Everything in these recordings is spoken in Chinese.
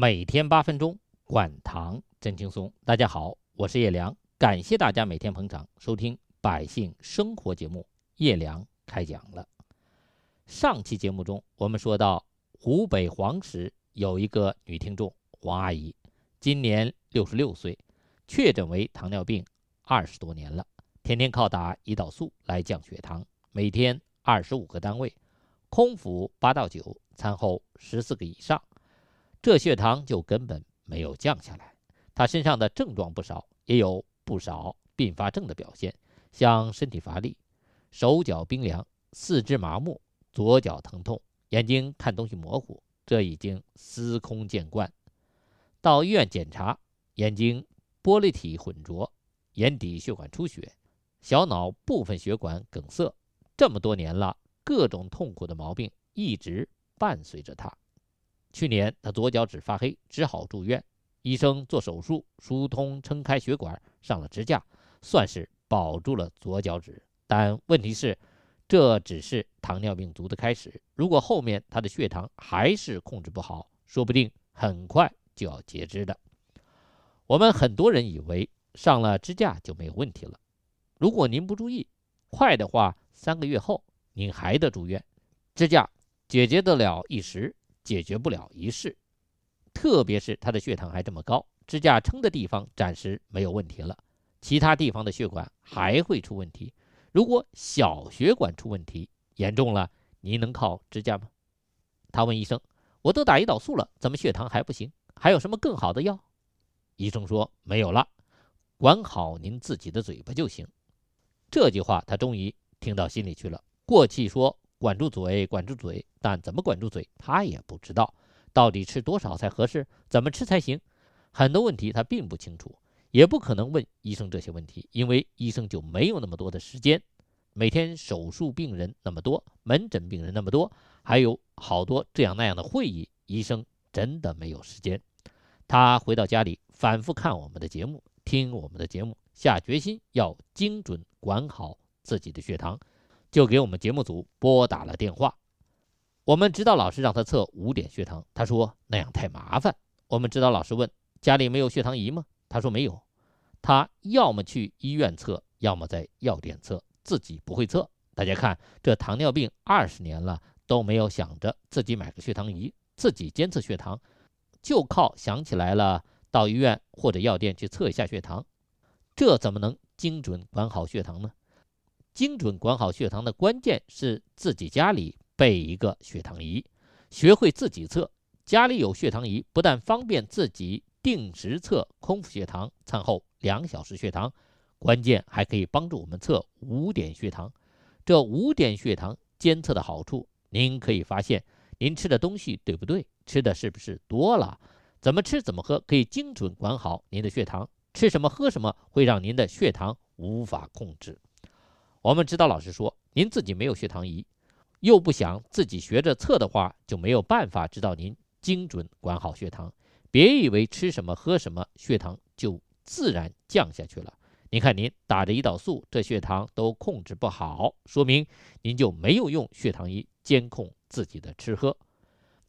每天八分钟，管糖真轻松。大家好，我是叶良，感谢大家每天捧场收听百姓生活节目。叶良开讲了。上期节目中，我们说到湖北黄石有一个女听众黄阿姨，今年六十六岁，确诊为糖尿病二十多年了，天天靠打胰岛素来降血糖，每天二十五个单位，空腹八到九，餐后十四个以上。这血糖就根本没有降下来，他身上的症状不少，也有不少并发症的表现，像身体乏力、手脚冰凉、四肢麻木、左脚疼痛、眼睛看东西模糊，这已经司空见惯。到医院检查，眼睛玻璃体混浊，眼底血管出血，小脑部分血管梗塞，这么多年了，各种痛苦的毛病一直伴随着他。去年他左脚趾发黑，只好住院。医生做手术疏通撑开血管，上了支架，算是保住了左脚趾。但问题是，这只是糖尿病足的开始。如果后面他的血糖还是控制不好，说不定很快就要截肢的。我们很多人以为上了支架就没有问题了。如果您不注意，快的话三个月后您还得住院。支架解决得了一时。解决不了一事，特别是他的血糖还这么高，支架撑的地方暂时没有问题了，其他地方的血管还会出问题。如果小血管出问题严重了，您能靠支架吗？他问医生：“我都打胰岛素了，怎么血糖还不行？还有什么更好的药？”医生说：“没有了，管好您自己的嘴巴就行。”这句话他终于听到心里去了。过去说。管住嘴，管住嘴，但怎么管住嘴，他也不知道。到底吃多少才合适？怎么吃才行？很多问题他并不清楚，也不可能问医生这些问题，因为医生就没有那么多的时间。每天手术病人那么多，门诊病人那么多，还有好多这样那样的会议，医生真的没有时间。他回到家里，反复看我们的节目，听我们的节目，下决心要精准管好自己的血糖。就给我们节目组拨打了电话。我们指导老师让他测五点血糖，他说那样太麻烦。我们指导老师问家里没有血糖仪吗？他说没有。他要么去医院测，要么在药店测，自己不会测。大家看，这糖尿病二十年了都没有想着自己买个血糖仪，自己监测血糖，就靠想起来了到医院或者药店去测一下血糖，这怎么能精准管好血糖呢？精准管好血糖的关键是自己家里备一个血糖仪，学会自己测。家里有血糖仪，不但方便自己定时测空腹血糖、餐后两小时血糖，关键还可以帮助我们测五点血糖。这五点血糖监测的好处，您可以发现您吃的东西对不对，吃的是不是多了，怎么吃怎么喝，可以精准管好您的血糖。吃什么喝什么会让您的血糖无法控制。我们指导老师说：“您自己没有血糖仪，又不想自己学着测的话，就没有办法指导您精准管好血糖。别以为吃什么喝什么，血糖就自然降下去了。您看您打着胰岛素，这血糖都控制不好，说明您就没有用血糖仪监控自己的吃喝。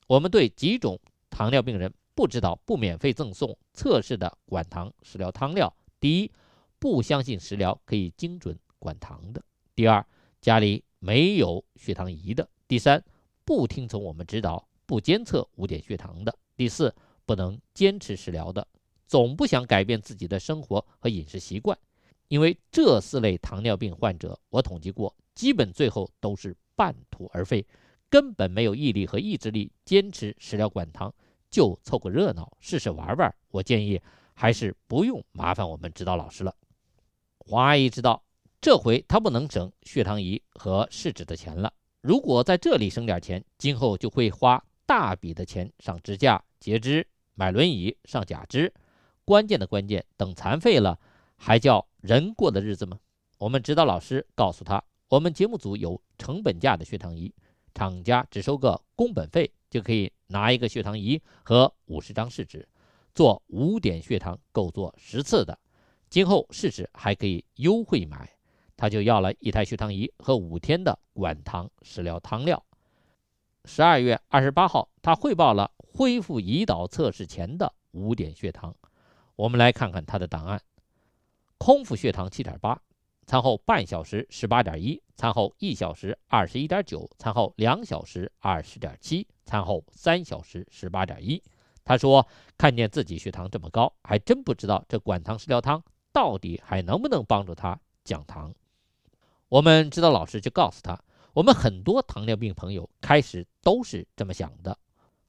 我们对几种糖尿病人不知道不免费赠送测试的管糖食疗汤料。第一，不相信食疗可以精准。”管糖的，第二，家里没有血糖仪的；第三，不听从我们指导，不监测五点血糖的；第四，不能坚持食疗的，总不想改变自己的生活和饮食习惯。因为这四类糖尿病患者，我统计过，基本最后都是半途而废，根本没有毅力和意志力坚持食疗管糖，就凑个热闹，试试玩玩。我建议还是不用麻烦我们指导老师了。黄阿姨知道。这回他不能省血糖仪和试纸的钱了。如果在这里省点钱，今后就会花大笔的钱上支架、截肢、买轮椅、上假肢。关键的关键，等残废了，还叫人过的日子吗？我们指导老师告诉他，我们节目组有成本价的血糖仪，厂家只收个工本费，就可以拿一个血糖仪和五十张试纸，做五点血糖够做十次的。今后试纸还可以优惠买。他就要了一台血糖仪和五天的管糖食疗汤料。十二月二十八号，他汇报了恢复胰岛测试前的五点血糖。我们来看看他的档案：空腹血糖七点八，餐后半小时十八点一，餐后一小时二十一点九，餐后两小时二十点七，餐后三小时十八点一。他说：“看见自己血糖这么高，还真不知道这管糖食疗汤到底还能不能帮助他降糖。”我们指导老师就告诉他：“我们很多糖尿病朋友开始都是这么想的，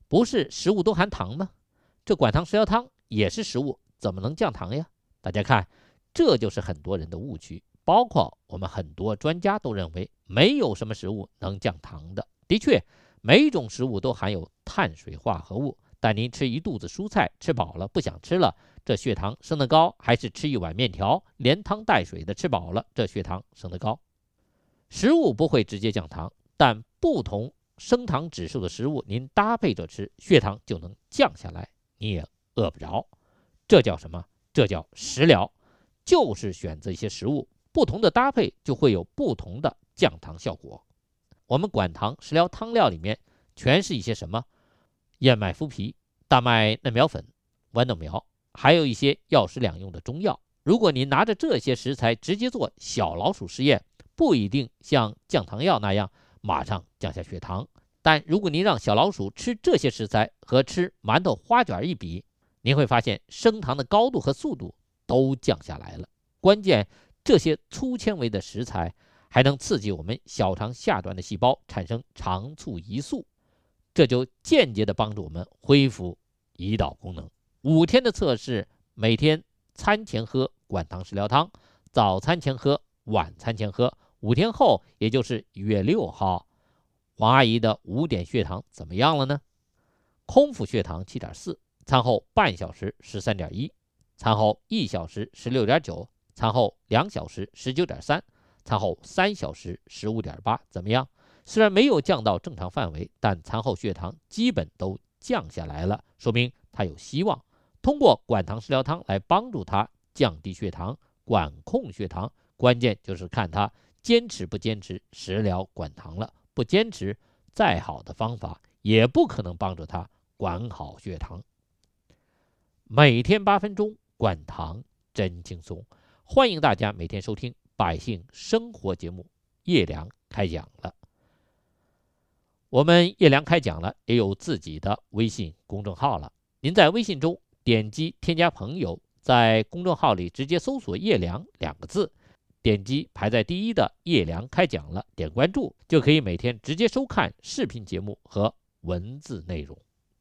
不是食物都含糖吗？这管糖食疗汤也是食物，怎么能降糖呀？”大家看，这就是很多人的误区，包括我们很多专家都认为没有什么食物能降糖的。的确，每种食物都含有碳水化合物。但您吃一肚子蔬菜，吃饱了不想吃了，这血糖升得高；还是吃一碗面条，连汤带水的吃饱了，这血糖升得高。食物不会直接降糖，但不同升糖指数的食物，您搭配着吃，血糖就能降下来，你也饿不着。这叫什么？这叫食疗，就是选择一些食物，不同的搭配就会有不同的降糖效果。我们管糖食疗汤料里面全是一些什么？燕麦麸皮、大麦嫩苗粉、豌豆苗，还有一些药食两用的中药。如果您拿着这些食材直接做小老鼠实验，不一定像降糖药那样马上降下血糖。但如果您让小老鼠吃这些食材和吃馒头花卷一比，您会发现升糖的高度和速度都降下来了。关键，这些粗纤维的食材还能刺激我们小肠下端的细胞产生肠促胰素。这就间接的帮助我们恢复胰岛功能。五天的测试，每天餐前喝管糖食疗汤，早餐前喝，晚餐前喝。五天后，也就是一月六号，黄阿姨的五点血糖怎么样了呢？空腹血糖七点四，餐后半小时十三点一，餐后一小时十六点九，餐后两小时十九点三，餐后三小时十五点八，怎么样？虽然没有降到正常范围，但餐后血糖基本都降下来了，说明她有希望通过管糖食疗汤来帮助她降低血糖、管控血糖。关键就是看她坚持不坚持食疗管糖了。不坚持，再好的方法也不可能帮助他管好血糖。每天八分钟，管糖真轻松。欢迎大家每天收听《百姓生活》节目，叶良开讲了。我们叶良开讲了，也有自己的微信公众号了。您在微信中点击添加朋友，在公众号里直接搜索“叶良”两个字，点击排在第一的“叶良开讲了”，点关注就可以每天直接收看视频节目和文字内容。